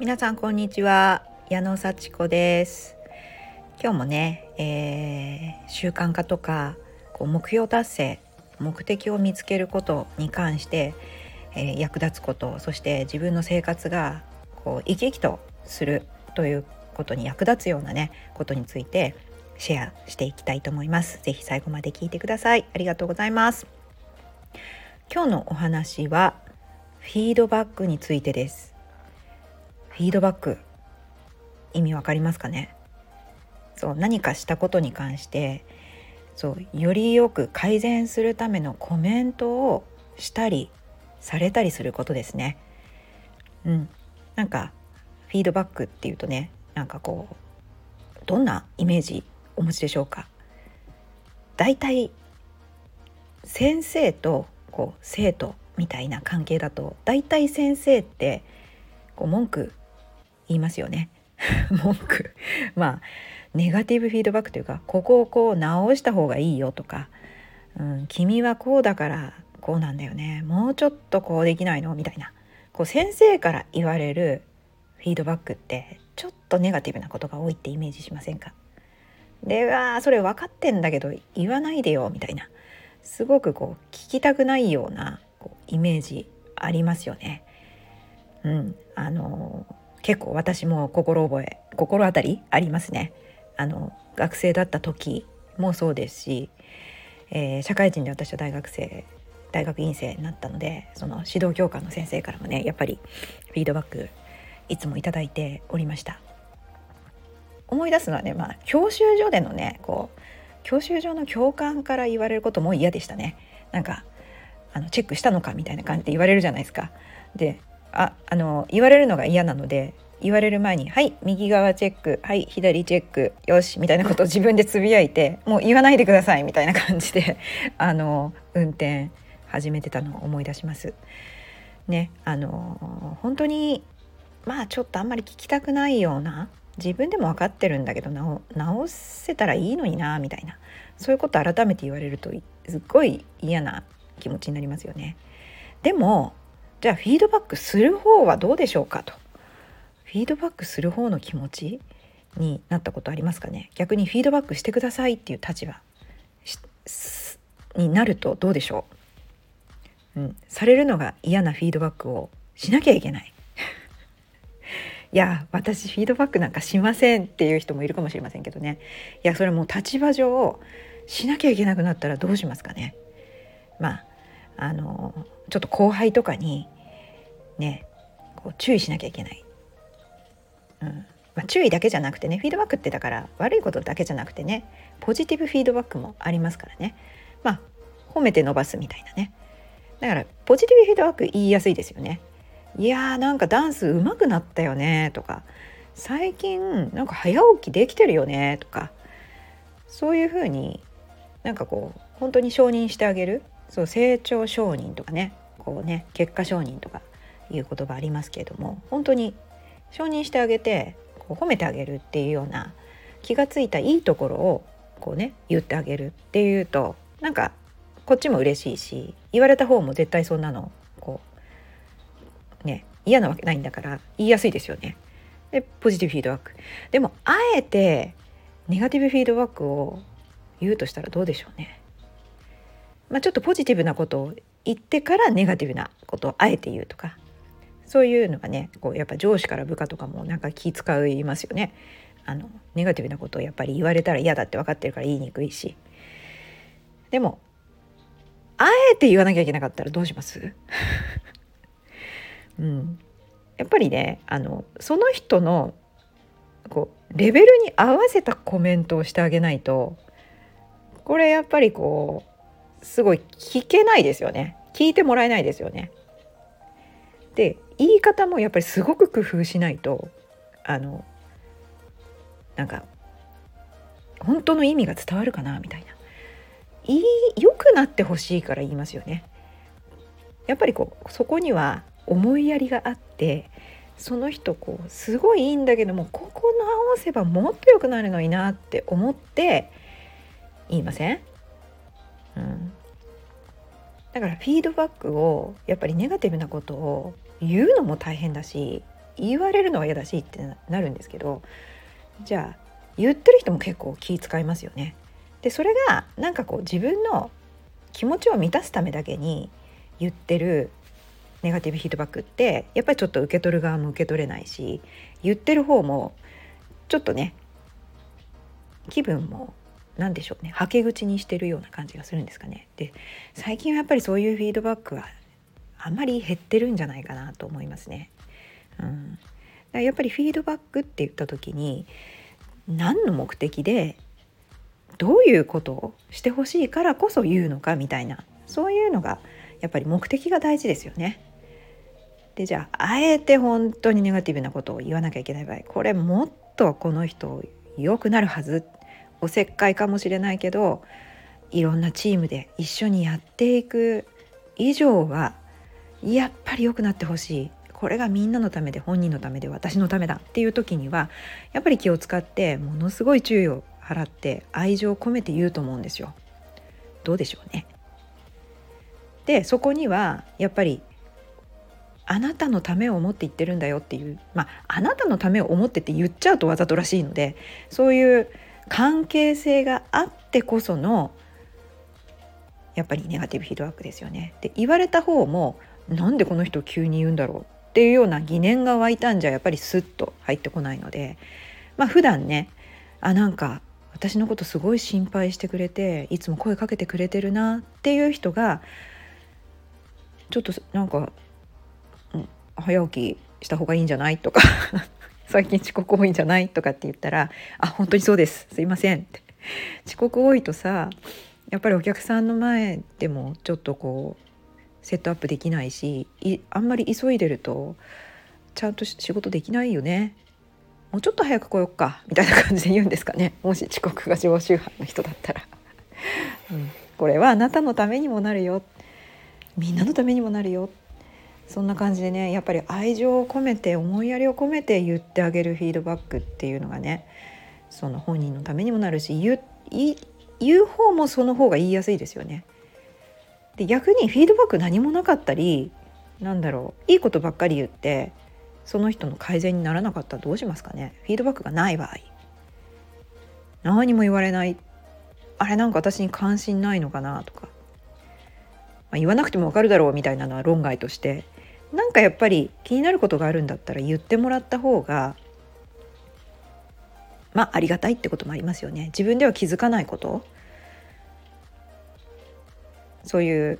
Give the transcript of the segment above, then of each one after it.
皆さんこんにちは。矢野幸子です。今日もね、えー、習慣化とかこう目標達成目的を見つけることに関して、えー、役立つことそして自分の生活がこう生き生きとするということに役立つようなねことについてシェアしていきたいと思います。ぜひ最後まで聞いてください。ありがとうございます。今日のお話はフィードバックについてです。フィードバック意味わかりますかね？そう何かしたことに関してそうよりよく改善するためのコメントをしたりされたりすることですね。うん、なんかフィードバックっていうとねなんかこうどんなイメージお持ちでしょうか？大体先生とこう生徒みたいな関係だと大体先生ってこう文句言いますよね。文句。まあネガティブフィードバックというかここをこう直した方がいいよとか、うん、君はこうだからこうなんだよね。もうちょっとこうできないの？みたいな。こう先生から言われるフィードバックってちょっとネガティブなことが多いってイメージしませんか？ではそれ分かってんだけど言わないでよ。みたいな。すごくこう聞きたくないようなこうイメージありますよね。うん、あの結構私も心覚え心当たりありますね。あの学生だった時もそうですし、えー、社会人で私は大学生大学院生になったのでその指導教官の先生からもねやっぱりフィードバックいつも頂いておりました。思い出すのはねまあ教習所でのねこう教習所の教官から言われることも嫌でしたね。なんかあのチェックしたのかみたいな感じで言われるじゃないですか。でああの言われるのが嫌なので言われる前に「はい右側チェックはい左チェックよし」みたいなことを 自分でつぶやいてもう言わないでくださいみたいな感じであの運転始めてたのを思い出します。ねあの本当にまあちょっとあんまり聞きたくないような自分でも分かってるんだけど直せたらいいのになみたいなそういうこと改めて言われるとすっごい嫌な気持ちになりますよね。でもじゃあフィードバックする方はどうでしょうかと。フィードバックする方の気持ちになったことありますかね。逆にフィードバックしてくださいっていう立場になるとどうでしょう、うん、されるのが嫌なフィードバックをしなきゃいけない。いや私フィードバックなんかしませんっていう人もいるかもしれませんけどね。いやそれもう立場上しなきゃいけなくなったらどうしますかね。まああのちょっと後輩とかにねこう注意しなきゃいけない、うん。まあ、注意だけじゃなくてねフィードバックってだから悪いことだけじゃなくてねポジティブフィードバックもありますからね。まあ褒めて伸ばすみたいなね。だからポジティブフィードバック言いやすいですよね。いやーなんかダンス上手くなったよねとか。最近なんか早起きできてるよねとか。そういうふうになんかこう本当に承認してあげる。そう成長承認とかね。こうね結果承認とか。いう言葉ありますけれども本当に承認してあげてこう褒めてあげるっていうような気がついたいいところをこうね言ってあげるっていうとなんかこっちも嬉しいし言われた方も絶対そんなのこうね嫌なわけないんだから言いやすいですよね。でポジティブフィードバック。でもあえてネガティブフィードバックを言うとしたらどうでしょうね。まあ、ちょっとポジティブなことを言ってからネガティブなことをあえて言うとかそういうのがねこうやっぱ上司から部下とかもなんか気使いますよね。あのネガティブなことをやっぱり言われたら嫌だって分かってるから言いにくいしでもあえて言わなきゃいけなかったらどうします？うん、やっぱりねあのその人のこうレベルに合わせたコメントをしてあげないとこれやっぱりこうすごい聞けないですよね聞いてもらえないですよね。で言い方もやっぱりすごく工夫しないとあのなんか本当の意味が伝わるかなみたいな。いい良くなってほしいから言いますよね。やっぱりこうそこには思いやりがあってその人こうすごいいいんだけどもここ直せばもっと良くなるのになって思って言いません、うん、だからフィードバックをやっぱりネガティブなことを言うのも大変だし言われるのは嫌だしってなるんですけどじゃあ言ってる人も結構気遣いますよね。でそれがなんかこう自分の気持ちを満たすためだけに言ってるネガティブフィードバックってやっぱりちょっと受け取る側も受け取れないし言ってる方もちょっとね気分も何でしょうねはけ口にしてるような感じがするんですかね。で最近はやっぱりそういうフィードバックはあんまり減ってるんじゃないかなと思いますね。うん、だからやっぱりフィードバックって言った時に何の目的でどういうことをしてほしいからこそ言うのかみたいなそういうのがやっぱり目的が大事ですよね。でじゃああえて本当にネガティブなことを言わなきゃいけない場合これもっとこの人良くなるはずおせっかいかもしれないけどいろんなチームで一緒にやっていく以上はやっぱり良くなってほしいこれがみんなのためで本人のためで私のためだっていう時にはやっぱり気を使ってものすごい注意を払って愛情を込めて言うと思うんですよ。どうでしょうね。でそこにはやっぱりあなたのためを思って言ってるんだよっていうまああなたのためを思ってって言っちゃうとわざとらしいのでそういう関係性があってこそのやっぱりネガティブフィードバックですよね。で言われた方もなんでこの人急に言うんだろうっていうような疑念が湧いたんじゃやっぱりスッと入ってこないのでまあ普段ねあなんか私のことすごい心配してくれていつも声かけてくれてるなっていう人がちょっとなんか、早起きした方がいいんじゃないとか 最近遅刻多いんじゃないとかって言ったら「あ本当にそうですすいません」って。遅刻多いとさやっぱりお客さんの前でもちょっとこうセットアップできないしあんまり急いでるとちゃんと仕事できないよね。もうちょっと早く来よっかみたいな感じで言うんですかね。もし遅刻が常習犯の人だったら、うん、これはあなたのためにもなるよ。みんなのためにもなるよ。そんな感じでねやっぱり愛情を込めて思いやりを込めて言ってあげるフィードバックっていうのがねその本人のためにもなるし言言う方もその方が言いやすいですよね。で逆にフィードバック何もなかったりなんだろういいことばっかり言ってその人の改善にならなかったらどうしますかね。フィードバックがない場合。何も言われない。あれなんか私に関心ないのかなとか、まあ、言わなくてもわかるだろうみたいなのは論外として。なんかやっぱり気になることがあるんだったら言ってもらった方がまあありがたいってこともありますよね。自分では気づかないこと。そういう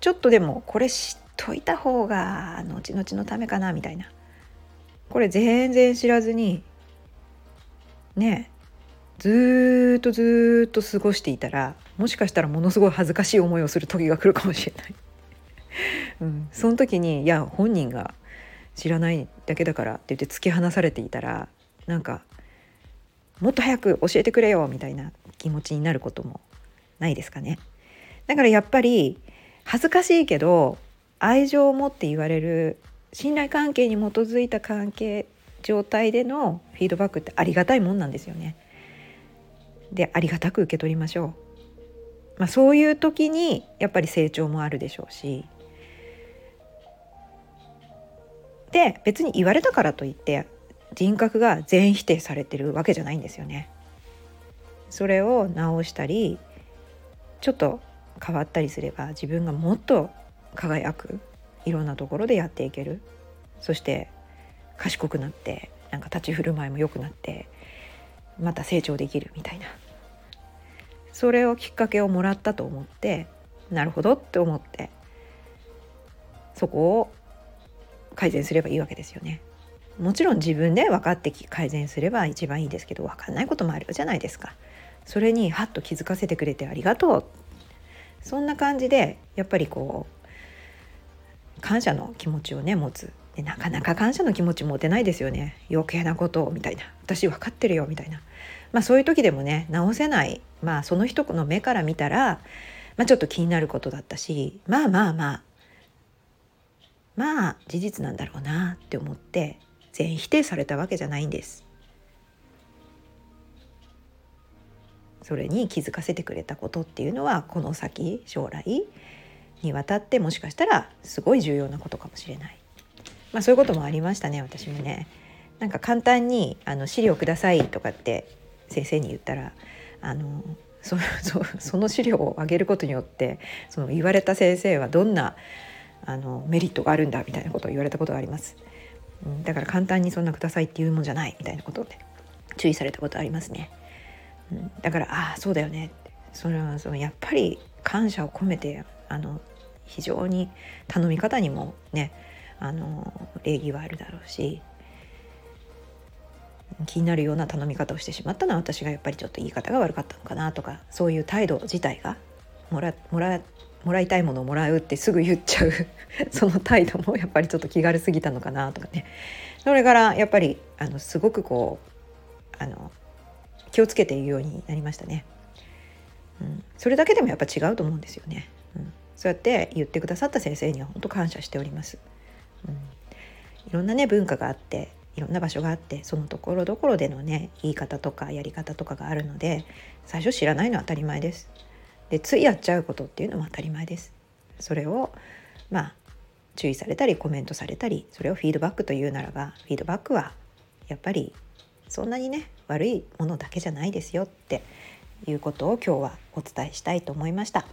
ちょっとでもこれ知っといた方が後々のためかなみたいなこれ全然知らずにねずっとずっと過ごしていたらもしかしたらものすごい恥ずかしい思いをする時が来るかもしれない。うん、その時にいや本人が知らないだけだからって言って突き放されていたらなんかもっと早く教えてくれよみたいな気持ちになることもないですかね。だからやっぱり恥ずかしいけど愛情を持って言われる信頼関係に基づいた関係状態でのフィードバックってありがたいもんなんですよね。でありがたく受け取りましょう。まあ、そういう時にやっぱり成長もあるでしょうしで別に言われたからといって人格が全否定されてるわけじゃないんですよね。それを直したりちょっと変わったりすれば自分がもっと輝くいろんなところでやっていけるそして賢くなってなんか立ち振る舞いも良くなってまた成長できるみたいなそれをきっかけをもらったと思ってなるほどって思ってそこを改善すればいいわけですよね。もちろん自分で分かって改善すれば一番いいですけど分かんないこともあるじゃないですか。それにハッと気づかせてくれてありがとうそんな感じでやっぱりこう感謝の気持ちをね持つ。でなかなか感謝の気持ち持てないですよね。余計なことをみたいな。私分かってるよみたいな。まあそういう時でもね直せない。まあその人の目から見たら、まあ、ちょっと気になることだったしまあまあまあ。まあ事実なんだろうなって思って全否定されたわけじゃないんです。それに気づかせてくれたことっていうのはこの先将来にわたってもしかしたらすごい重要なことかもしれない。まあ、そういうこともありましたね私もね。なんか簡単にあの資料くださいとかって先生に言ったらあのそ そその資料をあげることによってその言われた先生はどんなあのメリットがあるんだみたいなことを言われたことがあります。うん、だから簡単にそんなくださいっていうもんじゃないみたいなことで注意されたことありますね。うん、だからああそうだよねそれはそのやっぱり感謝を込めてあの非常に頼み方にもねあの礼儀はあるだろうし気になるような頼み方をしてしまったのは私がやっぱりちょっと言い方が悪かったのかなとかそういう態度自体がもらもらもらいたいものをもらうってすぐ言っちゃう その態度もやっぱりちょっと気軽すぎたのかなとかね。それからやっぱりあのすごくこうあの気をつけて言うようになりましたね。うん、それだけでもやっぱ違うと思うんですよね。うん、そうやって言ってくださった先生には本当感謝しております。うん、いろんなね文化があっていろんな場所があってそのところどころでのね言い方とかやり方とかがあるので最初知らないのは当たり前です。でついやっちゃうことっていうのも当たり前です。それをまあ注意されたりコメントされたりそれをフィードバックというならばフィードバックはやっぱりそんなにね悪いものだけじゃないですよっていうことを今日はお伝えしたいと思いました。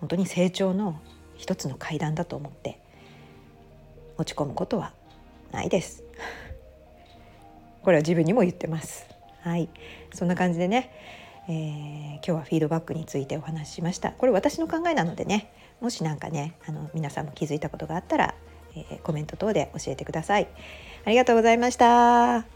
本当に成長の一つの階段だと思って落ち込むことはないです。これは自分にも言ってます。はい。そんな感じでね、えー、今日はフィードバックについてお話ししました。これ私の考えなのでねもし何かねあの皆さんも気づいたことがあったら、えー、コメント等で教えてください。ありがとうございました。